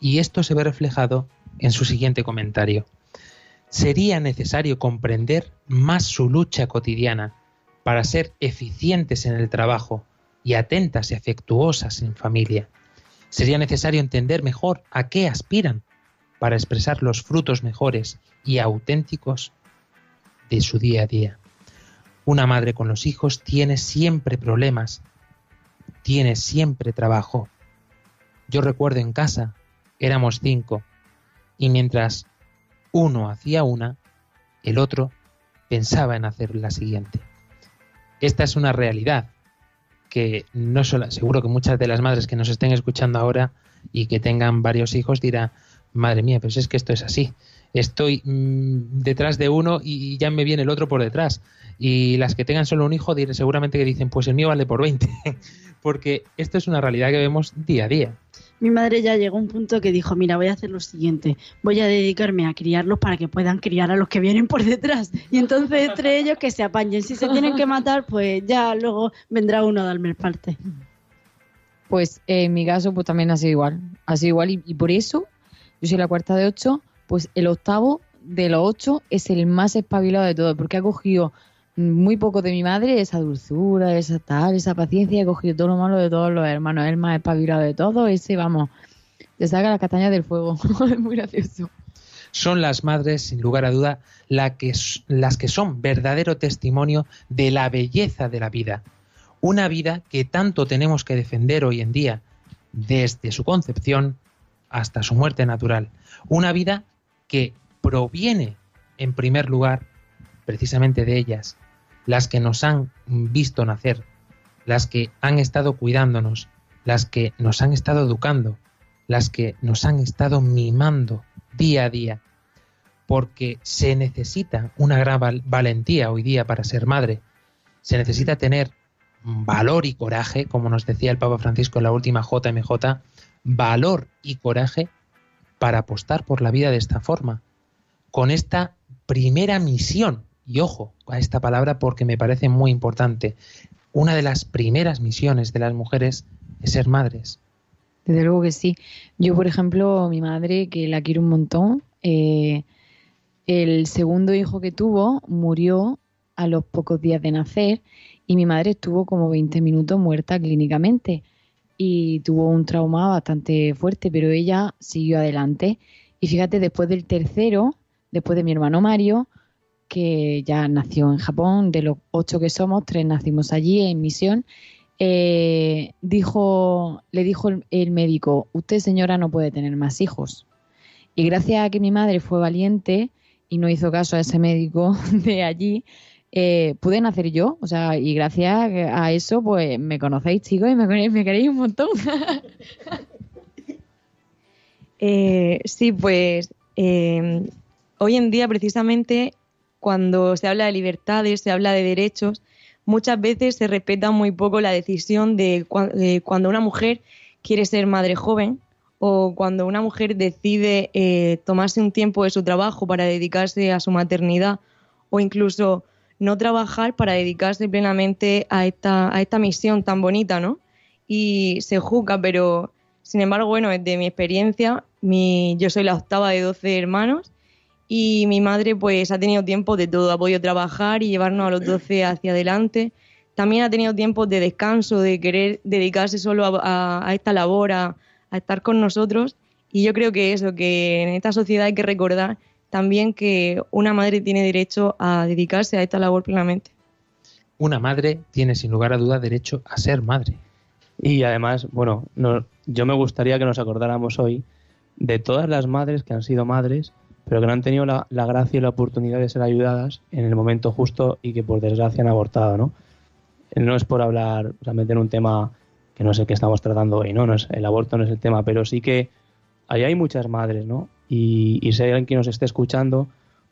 Y esto se ve reflejado en su siguiente comentario. Sería necesario comprender más su lucha cotidiana para ser eficientes en el trabajo y atentas y afectuosas en familia. Sería necesario entender mejor a qué aspiran para expresar los frutos mejores y auténticos de su día a día. Una madre con los hijos tiene siempre problemas, tiene siempre trabajo. Yo recuerdo en casa, éramos cinco, y mientras uno hacía una, el otro pensaba en hacer la siguiente. Esta es una realidad que no solo, seguro que muchas de las madres que nos estén escuchando ahora y que tengan varios hijos dirán, madre mía, pues es que esto es así. Estoy mm, detrás de uno y ya me viene el otro por detrás. Y las que tengan solo un hijo seguramente que dicen, pues el mío vale por 20. Porque esto es una realidad que vemos día a día. Mi madre ya llegó a un punto que dijo, mira, voy a hacer lo siguiente, voy a dedicarme a criarlos para que puedan criar a los que vienen por detrás. Y entonces entre ellos que se apañen. Si se tienen que matar, pues ya luego vendrá uno a darme el parte. Pues en mi caso pues también ha sido igual. Ha sido igual y, por eso yo soy la cuarta de ocho, pues el octavo de los ocho es el más espabilado de todos, porque ha cogido muy poco de mi madre, esa dulzura, esa tal, esa paciencia, he cogido todo lo malo de todos los hermanos, el más espabilado de todos, ese, vamos, te saca las castañas del fuego, es muy gracioso. Son las madres, sin lugar a duda, la que, las que son verdadero testimonio de la belleza de la vida. Una vida que tanto tenemos que defender hoy en día, desde su concepción hasta su muerte natural. Una vida que proviene, en primer lugar, precisamente de ellas, las que nos han visto nacer, las que han estado cuidándonos, las que nos han estado educando, las que nos han estado mimando día a día, porque se necesita una gran valentía hoy día para ser madre, se necesita tener valor y coraje, como nos decía el Papa Francisco en la última JMJ, valor y coraje para apostar por la vida de esta forma, con esta primera misión y ojo a esta palabra porque me parece muy importante. Una de las primeras misiones de las mujeres es ser madres. Desde luego que sí. Yo, por ejemplo, mi madre, que la quiero un montón, eh, el segundo hijo que tuvo murió a los pocos días de nacer y mi madre estuvo como 20 minutos muerta clínicamente y tuvo un trauma bastante fuerte, pero ella siguió adelante. Y fíjate, después del tercero, después de mi hermano Mario, que ya nació en Japón, de los ocho que somos, tres nacimos allí en misión, eh, dijo, le dijo el, médico, usted señora no puede tener más hijos. Y gracias a que mi madre fue valiente y no hizo caso a ese médico de allí, eh, pude nacer yo, o sea, y gracias a eso, pues me conocéis, chicos, y me, queréis un montón. Eh, sí, pues hoy en día precisamente cuando se habla de libertades, se habla de derechos, muchas veces se respeta muy poco la decisión de, cuando una mujer quiere ser madre joven o cuando una mujer decide eh, tomarse un tiempo de su trabajo para dedicarse a su maternidad o incluso no trabajar para dedicarse plenamente a esta, a esta misión tan bonita, ¿no? Y se juzga, pero sin embargo, bueno, desde mi experiencia, mi, yo soy la octava de 12 hermanos y mi madre pues ha tenido tiempo de todo, ha podido trabajar y llevarnos a los 12 hacia adelante. También ha tenido tiempo de descanso, de querer dedicarse solo a, esta labor, a, estar con nosotros. Y yo creo que eso, que en esta sociedad hay que recordar también que una madre tiene derecho a dedicarse a esta labor plenamente. Una madre tiene sin lugar a duda derecho a ser madre. Y además, bueno, yo me gustaría que nos acordáramos hoy de todas las madres que han sido madres pero que no han tenido la, gracia y la oportunidad de ser ayudadas en el momento justo y que por desgracia han abortado, ¿no? No es por hablar realmente en un tema que no sé qué estamos tratando hoy, ¿no? no es, el aborto no es el tema, pero sí que ahí hay muchas madres, ¿no? Y, y si hay alguien que nos esté escuchando,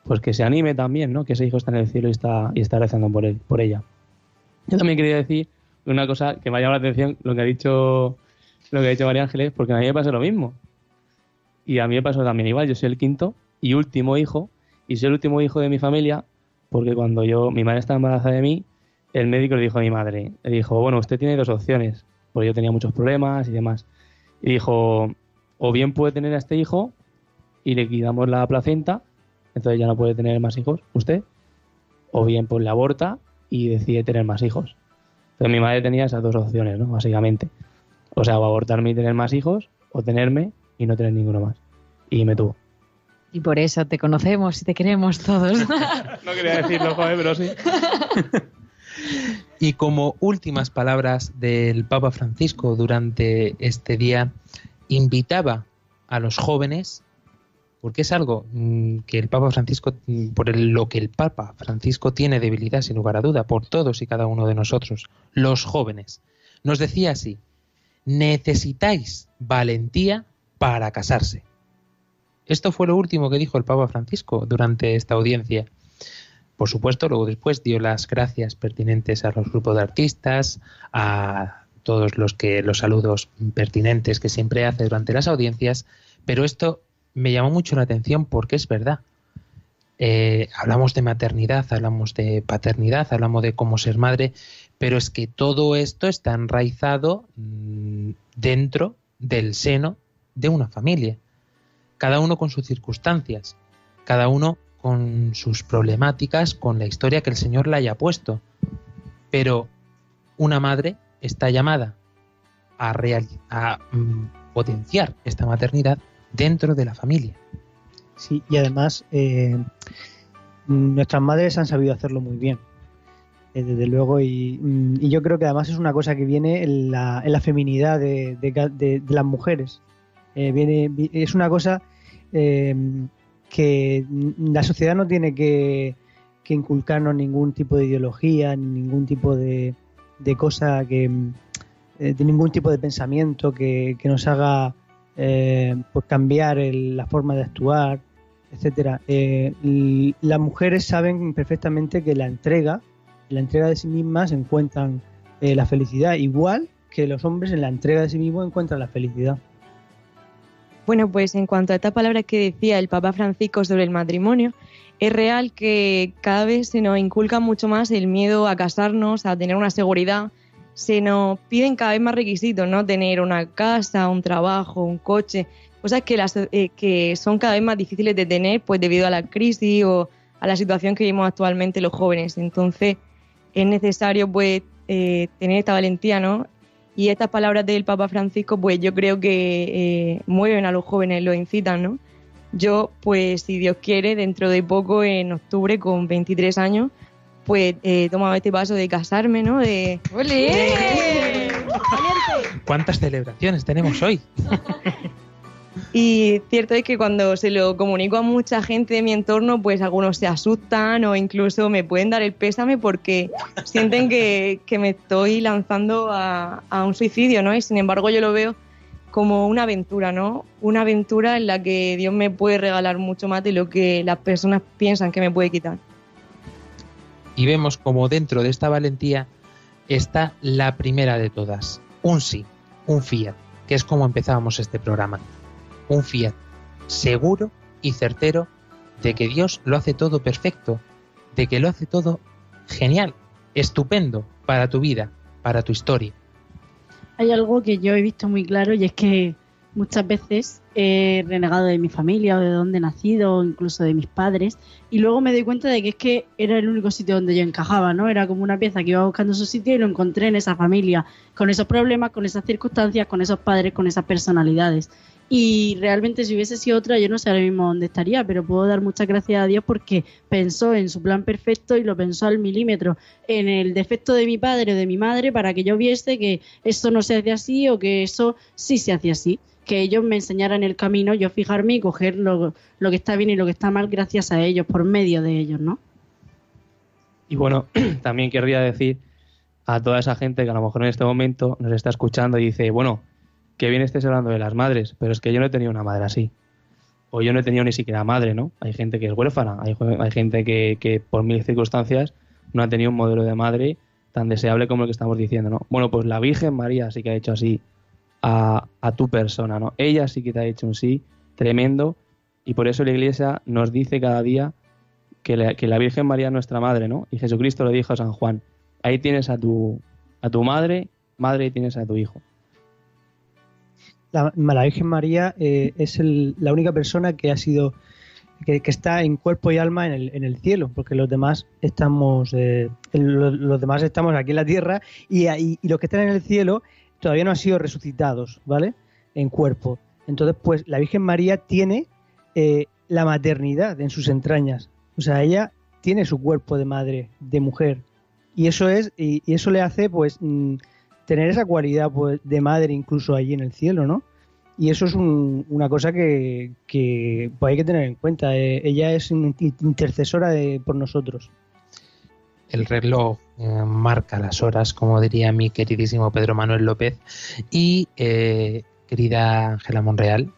pues que se anime también, ¿no? Que ese hijo está en el cielo y está, y está rezando por, él, por ella. Yo también quería decir una cosa que me ha llamado la atención, lo que ha dicho, lo que ha dicho María Ángeles, porque a mí me pasa lo mismo. Y a mí me pasó también igual, yo soy el quinto y último hijo, y soy el último hijo de mi familia, porque cuando yo, mi madre estaba embarazada de mí, el médico le dijo a mi madre, le dijo, bueno, usted tiene dos opciones, porque yo tenía muchos problemas y demás. Y dijo, o bien puede tener a este hijo y le quitamos la placenta, entonces ya no puede tener más hijos, usted, o bien pues le aborta y decide tener más hijos. Entonces mi madre tenía esas dos opciones, ¿no? Básicamente. O sea, o abortarme y tener más hijos, o tenerme y no tener ninguno más. Y me tuvo. Y por eso te conocemos y te queremos todos. no quería decirlo, joder, pero sí. y como últimas palabras del Papa Francisco durante este día, invitaba a los jóvenes, porque es algo mm, que el Papa Francisco, mm, por lo que el Papa Francisco tiene debilidad sin lugar a duda, por todos y cada uno de nosotros, los jóvenes. nos decía así, necesitáis valentía para casarse. Esto fue lo último que dijo el Papa Francisco durante esta audiencia. Por supuesto, luego después dio las gracias pertinentes a los grupos de artistas, a todos los que los saludos pertinentes que siempre hace durante las audiencias, pero esto me llamó mucho la atención porque es verdad. Eh, hablamos de maternidad, hablamos de paternidad, hablamos de cómo ser madre, pero es que todo esto está enraizado mm, dentro del seno de una familia, cada uno con sus circunstancias, cada uno con sus problemáticas, con la historia que el Señor le haya puesto. Pero una madre está llamada a, a mm, potenciar esta maternidad dentro de la familia. Sí, y además eh, nuestras madres han sabido hacerlo muy bien, eh, desde luego, mm, y, yo creo que además es una cosa que viene en la, en la feminidad de, de, las mujeres. Eh, viene, es una cosa que la sociedad no tiene que, inculcarnos ningún tipo de ideología, ni ningún tipo de, cosa que, de ningún tipo de pensamiento que, nos haga eh, pues cambiar la forma de actuar, etcétera. Eh, las mujeres saben perfectamente que la entrega, la entrega de sí mismas encuentran eh, la felicidad, igual que los hombres en la entrega de sí mismos encuentran la felicidad. Bueno, pues en cuanto a esta palabra que decía el Papa Francisco sobre el matrimonio, es real que cada vez se nos inculca mucho más el miedo a casarnos, a tener una seguridad, se nos piden cada vez más requisitos, ¿no? Tener una casa, un trabajo, un coche, cosas que, las, eh, que son cada vez más difíciles de tener, pues debido a la crisis o a la situación que vivimos actualmente los jóvenes. Entonces, es necesario, pues, eh, tener esta valentía, ¿no? Y estas palabras del Papa Francisco, pues yo creo que eh, mueven a los jóvenes, los incitan, ¿no? Yo, pues, si Dios quiere, dentro de poco, en octubre, con 23 años, pues he tomado este paso de casarme, ¿no? De, ¿Cuántas celebraciones tenemos hoy? Y cierto es que cuando se lo comunico a mucha gente de mi entorno, pues algunos se asustan o incluso me pueden dar el pésame porque sienten que, me estoy lanzando a, a, un suicidio, ¿no? Y sin embargo yo lo veo como una aventura, ¿no? Una aventura en la que Dios me puede regalar mucho más de lo que las personas piensan que me puede quitar y vemos como dentro de esta valentía está la primera de todas, un sí, un fiat, que es como empezábamos este programa. Un fiat seguro y certero de que Dios lo hace todo perfecto, de que lo hace todo genial, estupendo para tu vida, para tu historia. Hay algo que yo he visto muy claro y es que muchas veces he renegado de mi familia o de dónde he nacido o incluso de mis padres y luego me doy cuenta de que es que era el único sitio donde yo encajaba, ¿no? Era como una pieza que iba buscando su sitio y lo encontré en esa familia, con esos problemas, con esas circunstancias, con esos padres, con esas personalidades. Y realmente si hubiese sido otra, yo no sé ahora mismo dónde estaría, pero puedo dar muchas gracias a Dios porque pensó en su plan perfecto y lo pensó al milímetro, en el defecto de mi padre o de mi madre para que yo viese que esto no se hace así o que eso sí se hace así que ellos me enseñaran el camino, yo fijarme y coger lo, que está bien y lo que está mal gracias a ellos, por medio de ellos, ¿no? Y bueno, también querría decir a toda esa gente que a lo mejor en este momento nos está escuchando y dice, bueno, que bien estés hablando de las madres, pero es que yo no he tenido una madre así. O yo no he tenido ni siquiera madre, ¿no? Hay gente que es huérfana, hay, gente que, que por mil circunstancias no ha tenido un modelo de madre tan deseable como el que estamos diciendo, ¿no? Bueno, pues la Virgen María sí que ha hecho así a, tu persona, ¿no? Ella sí que te ha hecho un sí tremendo y por eso la Iglesia nos dice cada día que la, que la Virgen María es nuestra madre, ¿no? Y Jesucristo lo dijo a San Juan, ahí tienes a tu, a tu madre, madre y tienes a tu hijo. La, Virgen María eh, es la única persona que ha sido que, está en cuerpo y alma en el, en el cielo, porque los demás estamos eh, los, demás estamos aquí en la tierra y, los que están en el cielo todavía no han sido resucitados, ¿vale? En cuerpo. Entonces, pues la Virgen María tiene eh, la maternidad en sus entrañas. O sea, ella tiene su cuerpo de madre, de mujer. Y eso es, y, eso le hace, pues, mm, tener esa cualidad pues, de madre incluso allí en el cielo, ¿no? Y eso es una cosa que, pues, hay que tener en cuenta. Eh, ella es intercesora de, por nosotros. el reloj eh, marca las horas, como diría mi queridísimo Pedro Manuel López. Y eh, querida Ángela Monreal,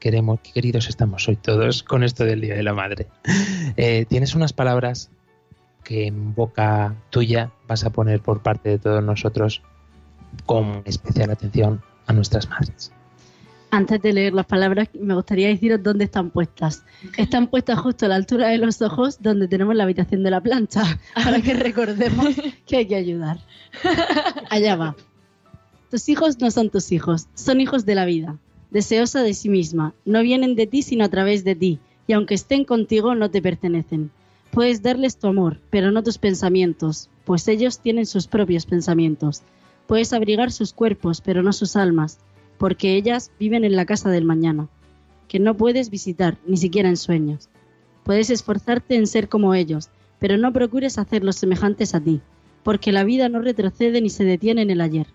queremos, qué queridos estamos hoy todos con esto del Día de la Madre. Tienes unas palabras que en boca tuya vas a poner por parte de todos nosotros con especial atención a nuestras madres. Antes de leer las palabras, me gustaría deciros dónde están puestas. Están puestas justo a la altura de los ojos, donde tenemos la habitación de la plancha, para que recordemos que hay que ayudar. Allá va. Tus hijos no son tus hijos, son hijos de la vida, deseosa de sí misma. No vienen de ti, sino a través de ti, y aunque estén contigo, no te pertenecen. Puedes darles tu amor, pero no tus pensamientos, pues ellos tienen sus propios pensamientos. Puedes abrigar sus cuerpos, pero no sus almas porque ellas viven en la casa del mañana, que no puedes visitar, ni siquiera en sueños. Puedes esforzarte en ser como ellos, pero no procures hacerlos semejantes a ti, porque la vida no retrocede ni se detiene en el ayer.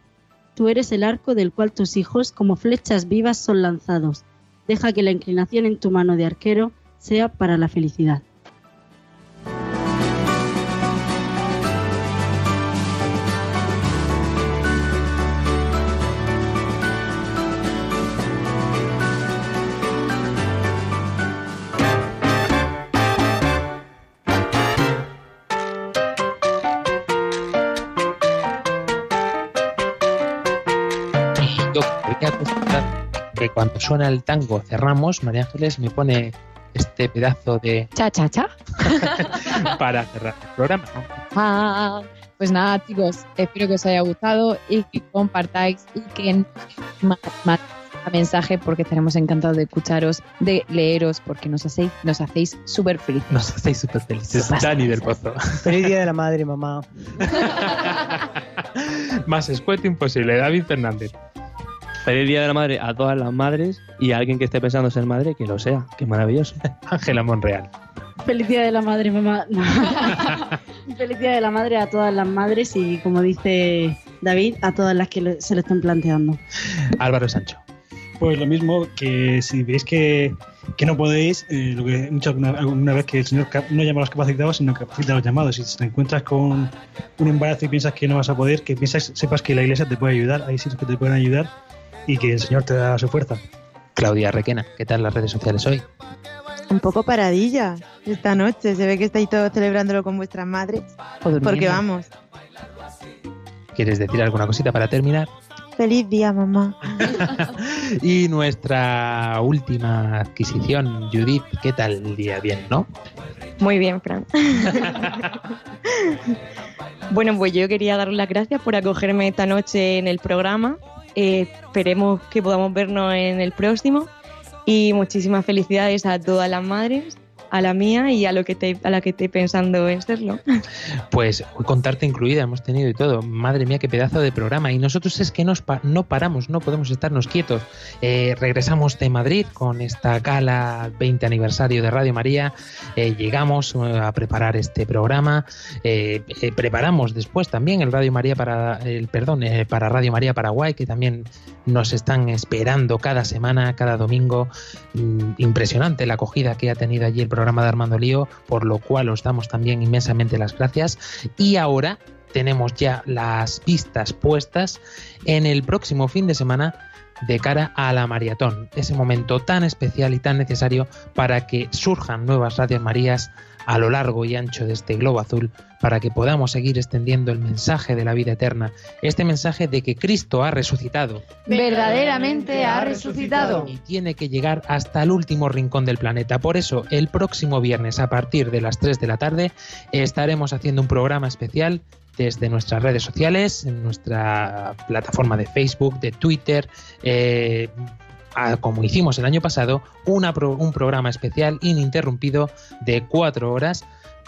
Tú eres el arco del cual tus hijos, como flechas vivas, son lanzados. Deja que la inclinación en tu mano de arquero sea para la felicidad. Cuando suena el tango cerramos, María Ángeles me pone este pedazo de cha cha cha para cerrar el programa. Ah, pues nada, chicos, espero que os haya gustado y que compartáis y que más, más mensaje porque estaremos encantados de escucharos, de leeros, porque nos hacéis, nos hacéis súper felices. Nos hacéis súper felices. Dani del Pozo. Feliz Día de la Madre, mamá. Más escueto imposible. David Fernández. Feliz Día de la Madre a todas las madres y a alguien que esté pensando ser madre, que lo sea. Qué maravilloso. Ángela Monreal. Feliz Día de la Madre, mamá. Feliz Día de la Madre a todas las madres y, como dice David, a todas las que se lo están planteando. Álvaro Sancho. Pues lo mismo que si veis que, que no podéis, eh, lo que he dicho alguna, alguna, vez que el Señor no llama a los capacitados, sino capacita a los llamados. Si te encuentras con un embarazo y piensas que no vas a poder, que piensas, sepas que la iglesia te puede ayudar, hay sitios que te pueden ayudar y que el Señor te da su fuerza. Claudia Requena, ¿qué tal las redes sociales hoy? Un poco paradilla esta noche. Se ve que estáis todos celebrándolo con vuestras madres. Porque vamos. ¿Quieres decir alguna cosita para terminar? Feliz día, mamá. y nuestra última adquisición, Judith, ¿qué tal el día? Bien, ¿no? Muy bien, Fran. bueno, pues yo quería dar las gracias por acogerme esta noche en el programa. Eh, esperemos que podamos vernos en el próximo. Y muchísimas felicidades a todas las madres a la mía y a lo que te, a la que esté pensando en serlo. Pues contarte incluida hemos tenido y todo. Madre mía, qué pedazo de programa. Y nosotros es que nos no paramos, no podemos estarnos quietos. Eh, regresamos de Madrid con esta gala 20 aniversario de Radio María. Eh, llegamos eh, a preparar este programa. preparamos después también el Radio María para el perdón para Radio María Paraguay que también nos están esperando cada semana, cada domingo. Mm, impresionante la acogida que ha tenido allí el programa de Armando Lío, por lo cual os damos también inmensamente las gracias. Y ahora tenemos ya las pistas puestas en el próximo fin de semana de cara a la maratón, ese momento tan especial y tan necesario para que surjan nuevas radios Marías a lo largo y ancho de este globo azul para que podamos seguir extendiendo el mensaje de la vida eterna, este mensaje de que Cristo ha resucitado. Verdaderamente ha resucitado. Y tiene que llegar hasta el último rincón del planeta. Por eso, el próximo viernes a partir de las 3 de la tarde estaremos haciendo un programa especial desde nuestras redes sociales, en nuestra plataforma de Facebook, de Twitter, eh, como hicimos el año pasado, un programa especial ininterrumpido de cuatro horas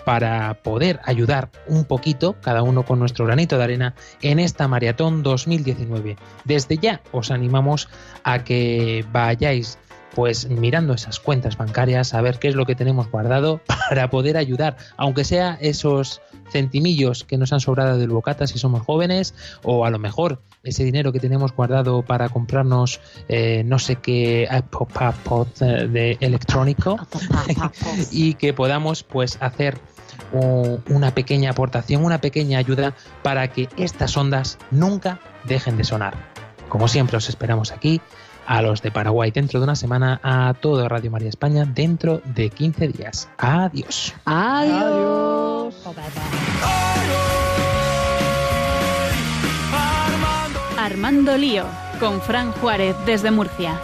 para poder ayudar un poquito, cada uno con nuestro granito de arena, en esta maratón 2019. Desde ya os animamos a que vayáis pues mirando esas cuentas bancarias a ver qué es lo que tenemos guardado para poder ayudar, aunque sea esos centimillos que nos han sobrado del bocata si somos jóvenes, o a lo mejor ese dinero que tenemos guardado para comprarnos eh, no sé qué iPod eh, de electrónico y que podamos pues hacer una pequeña aportación, una pequeña ayuda para que estas ondas nunca dejen de sonar. Como siempre os esperamos aquí, a los de Paraguay dentro de una semana, a todo Radio María España dentro de 15 días. Adiós. Adiós. Armando Lío, con Fran Juárez desde Murcia.